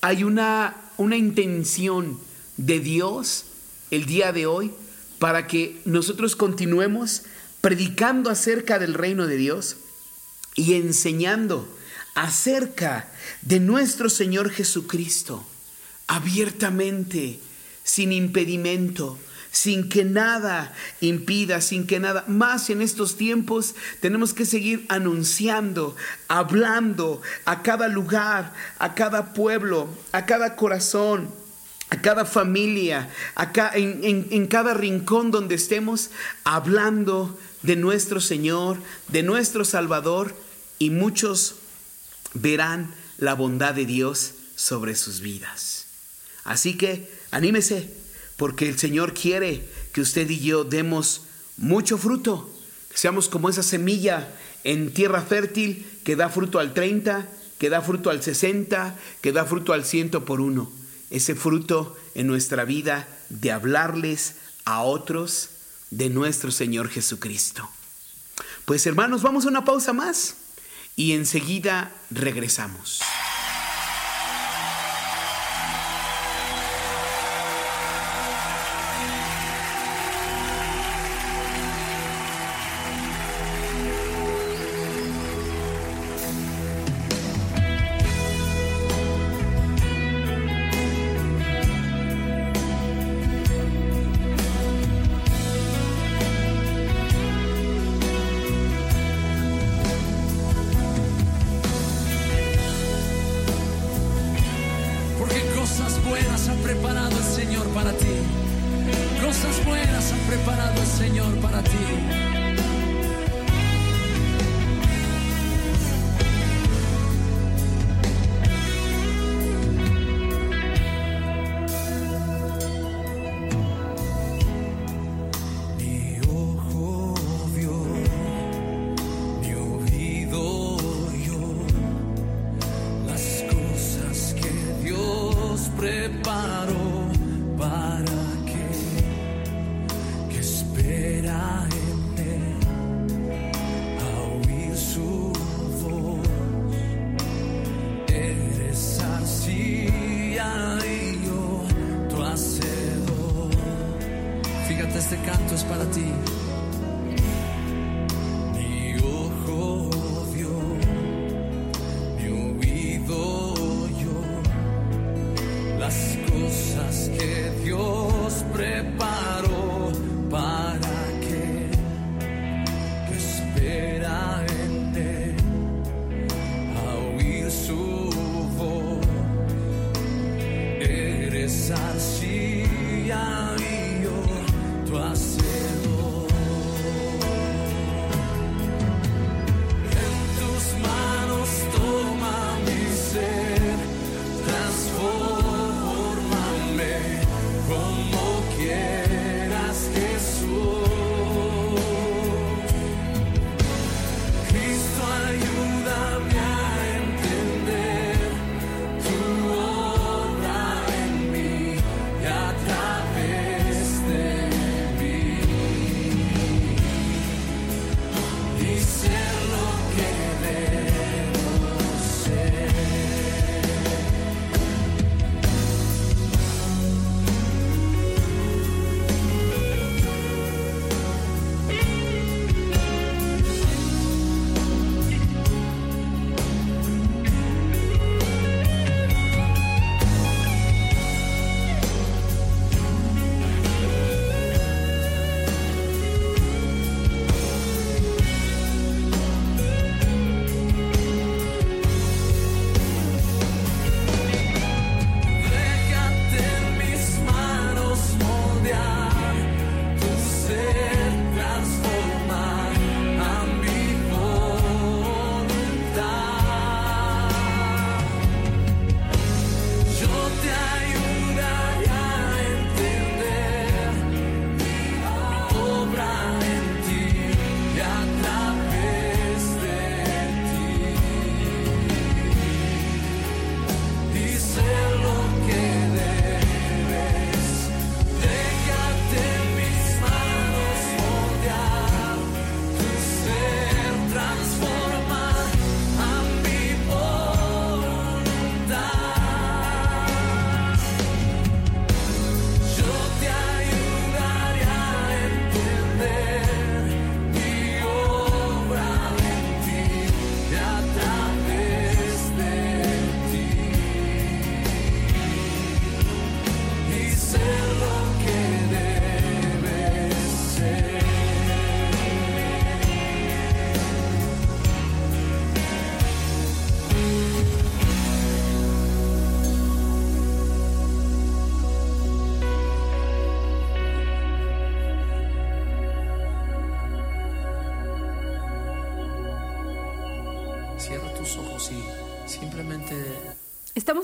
hay una, una intención de Dios el día de hoy para que nosotros continuemos predicando acerca del reino de Dios y enseñando acerca de nuestro Señor Jesucristo abiertamente, sin impedimento, sin que nada impida, sin que nada, más en estos tiempos tenemos que seguir anunciando, hablando a cada lugar, a cada pueblo, a cada corazón, a cada familia, acá en, en, en cada rincón donde estemos, hablando de nuestro Señor, de nuestro Salvador, y muchos verán la bondad de Dios sobre sus vidas. Así que anímese, porque el Señor quiere que usted y yo demos mucho fruto, que seamos como esa semilla en tierra fértil que da fruto al 30, que da fruto al 60, que da fruto al ciento por uno. Ese fruto en nuestra vida de hablarles a otros de nuestro Señor Jesucristo. Pues hermanos, vamos a una pausa más y enseguida regresamos.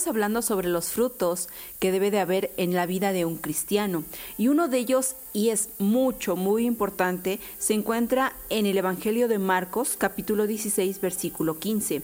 Hablando sobre los frutos que debe de haber en la vida de un cristiano. Y uno de ellos, y es mucho, muy importante, se encuentra en el Evangelio de Marcos, capítulo 16, versículo 15.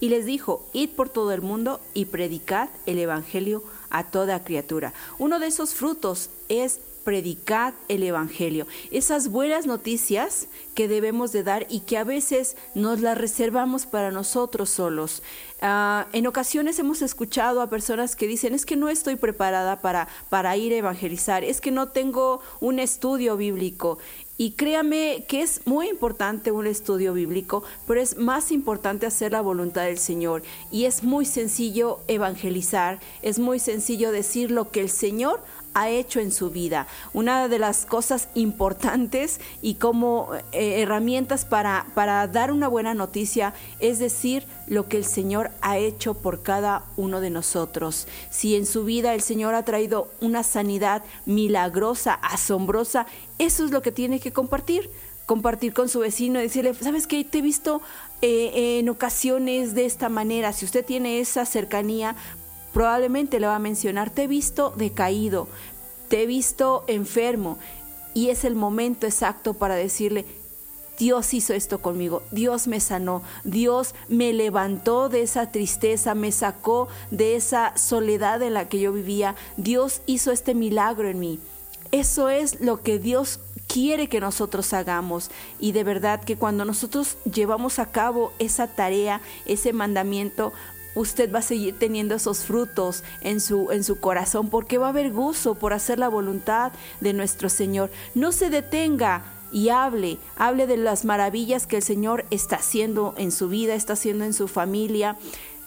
Y les dijo, id por todo el mundo y predicad el Evangelio a toda criatura. Uno de esos frutos es predicad el Evangelio. Esas buenas noticias que debemos de dar y que a veces nos las reservamos para nosotros solos. Ah, en ocasiones hemos escuchado a personas que dicen, es que no estoy preparada para, para ir a evangelizar, es que no tengo un estudio bíblico. Y créame que es muy importante un estudio bíblico, pero es más importante hacer la voluntad del Señor. Y es muy sencillo evangelizar, es muy sencillo decir lo que el Señor ha hecho en su vida. Una de las cosas importantes y como eh, herramientas para, para dar una buena noticia es decir lo que el Señor ha hecho por cada uno de nosotros. Si en su vida el Señor ha traído una sanidad milagrosa, asombrosa, eso es lo que tiene que compartir compartir con su vecino y decirle, ¿sabes qué? Te he visto eh, en ocasiones de esta manera. Si usted tiene esa cercanía, probablemente le va a mencionar, te he visto decaído, te he visto enfermo y es el momento exacto para decirle, Dios hizo esto conmigo, Dios me sanó, Dios me levantó de esa tristeza, me sacó de esa soledad en la que yo vivía, Dios hizo este milagro en mí. Eso es lo que Dios quiere que nosotros hagamos y de verdad que cuando nosotros llevamos a cabo esa tarea, ese mandamiento, usted va a seguir teniendo esos frutos en su, en su corazón porque va a haber gozo por hacer la voluntad de nuestro Señor. No se detenga y hable, hable de las maravillas que el Señor está haciendo en su vida, está haciendo en su familia.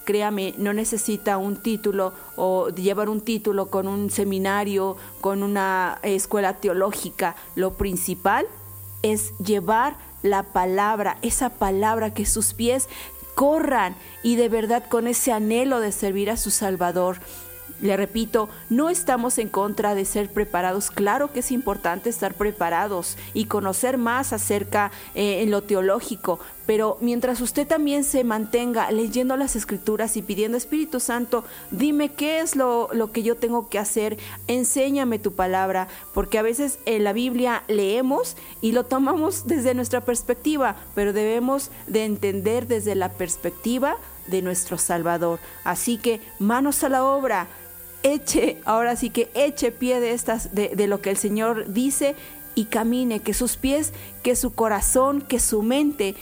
Créame, no necesita un título o llevar un título con un seminario, con una escuela teológica. Lo principal es llevar la palabra, esa palabra que sus pies corran y de verdad con ese anhelo de servir a su Salvador. Le repito, no estamos en contra de ser preparados. Claro que es importante estar preparados y conocer más acerca eh, en lo teológico, pero mientras usted también se mantenga leyendo las escrituras y pidiendo Espíritu Santo, dime qué es lo, lo que yo tengo que hacer, enséñame tu palabra, porque a veces en la Biblia leemos y lo tomamos desde nuestra perspectiva, pero debemos de entender desde la perspectiva de nuestro Salvador. Así que manos a la obra eche, ahora sí que eche pie de estas, de, lo que el Señor dice y camine, que sus pies, que su corazón, que su mente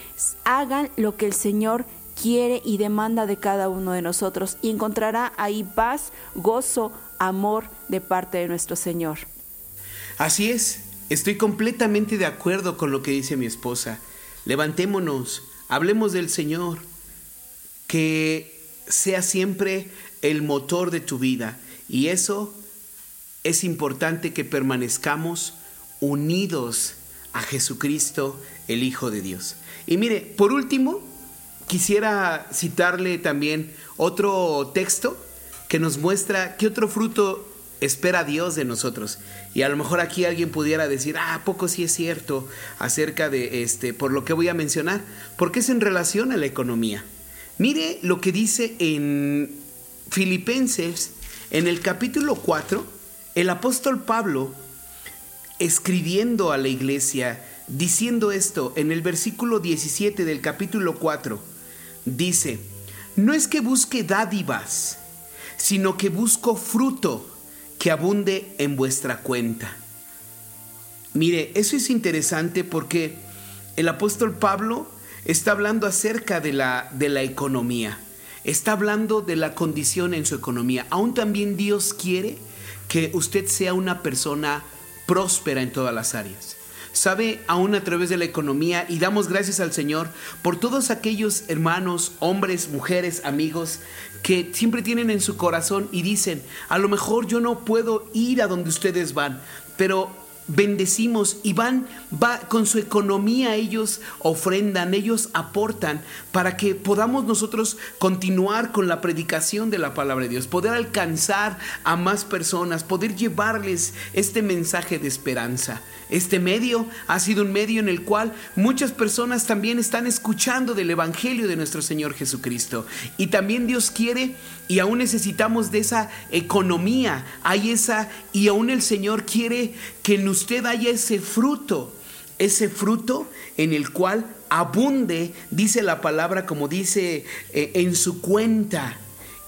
hagan lo que el Señor quiere y demanda de cada uno de nosotros y encontrará ahí paz, gozo, amor de parte de nuestro Señor. Así es, estoy completamente de acuerdo con lo que dice mi esposa. Levantémonos, hablemos del Señor, que sea siempre el motor de tu vida y eso es importante que permanezcamos unidos a Jesucristo, el Hijo de Dios. Y mire, por último, quisiera citarle también otro texto que nos muestra qué otro fruto espera Dios de nosotros. Y a lo mejor aquí alguien pudiera decir, ah, poco sí es cierto acerca de este, por lo que voy a mencionar, porque es en relación a la economía. Mire lo que dice en Filipenses en el capítulo 4, el apóstol Pablo, escribiendo a la iglesia, diciendo esto, en el versículo 17 del capítulo 4, dice, no es que busque dádivas, sino que busco fruto que abunde en vuestra cuenta. Mire, eso es interesante porque el apóstol Pablo está hablando acerca de la, de la economía está hablando de la condición en su economía. Aún también Dios quiere que usted sea una persona próspera en todas las áreas. Sabe, aún a través de la economía, y damos gracias al Señor por todos aquellos hermanos, hombres, mujeres, amigos, que siempre tienen en su corazón y dicen, a lo mejor yo no puedo ir a donde ustedes van, pero bendecimos y van, va con su economía, ellos ofrendan, ellos aportan para que podamos nosotros continuar con la predicación de la palabra de Dios, poder alcanzar a más personas, poder llevarles este mensaje de esperanza. Este medio ha sido un medio en el cual muchas personas también están escuchando del Evangelio de nuestro Señor Jesucristo. Y también Dios quiere y aún necesitamos de esa economía, hay esa, y aún el Señor quiere que en usted haya ese fruto, ese fruto en el cual abunde, dice la palabra como dice eh, en su cuenta.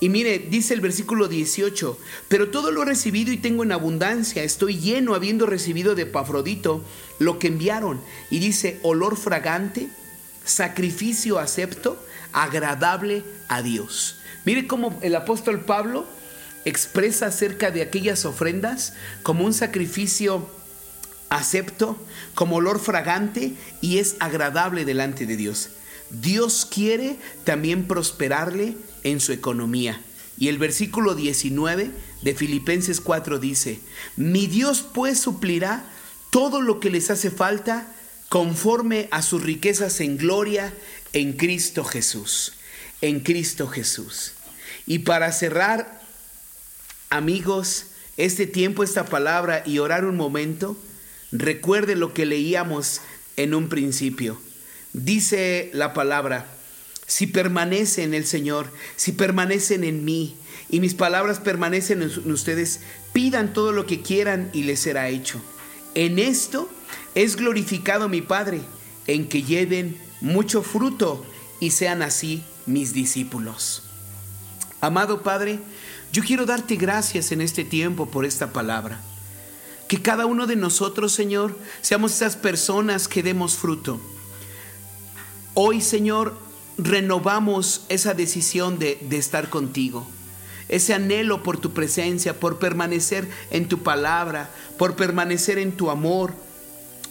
Y mire, dice el versículo 18, pero todo lo recibido y tengo en abundancia, estoy lleno habiendo recibido de Pafrodito lo que enviaron. Y dice, olor fragante, sacrificio acepto, agradable a Dios. Mire cómo el apóstol Pablo expresa acerca de aquellas ofrendas como un sacrificio acepto, como olor fragante y es agradable delante de Dios. Dios quiere también prosperarle en su economía. Y el versículo 19 de Filipenses 4 dice, mi Dios pues suplirá todo lo que les hace falta conforme a sus riquezas en gloria en Cristo Jesús. En Cristo Jesús. Y para cerrar, amigos, este tiempo, esta palabra y orar un momento, recuerde lo que leíamos en un principio. Dice la palabra, si permanecen en el Señor, si permanecen en mí y mis palabras permanecen en ustedes, pidan todo lo que quieran y les será hecho. En esto es glorificado mi Padre, en que lleven mucho fruto y sean así mis discípulos. Amado Padre, yo quiero darte gracias en este tiempo por esta palabra. Que cada uno de nosotros, Señor, seamos esas personas que demos fruto. Hoy, Señor, renovamos esa decisión de, de, estar contigo. Ese anhelo por tu presencia, por permanecer en tu palabra, por permanecer en tu amor,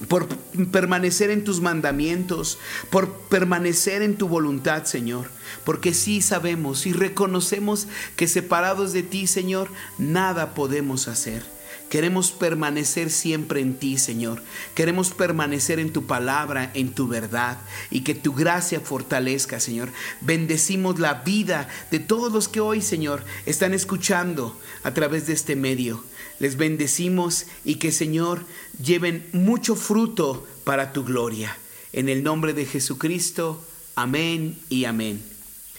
por permanecer en tus mandamientos, por permanecer en tu voluntad, Señor. Porque sí sabemos y reconocemos que separados de ti, Señor, nada podemos hacer. Queremos permanecer siempre en ti, Señor. Queremos permanecer en tu palabra, en tu verdad, y que tu gracia fortalezca, Señor. Bendecimos la vida de todos los que hoy, Señor, están escuchando a través de este medio. Les bendecimos y que, Señor, lleven mucho fruto para tu gloria. En el nombre de Jesucristo, amén y amén.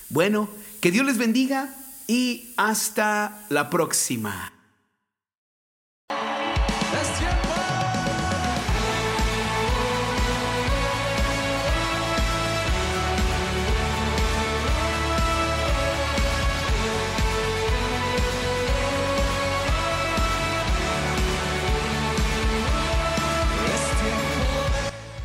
Bueno, que Dios les bendiga y hasta la próxima.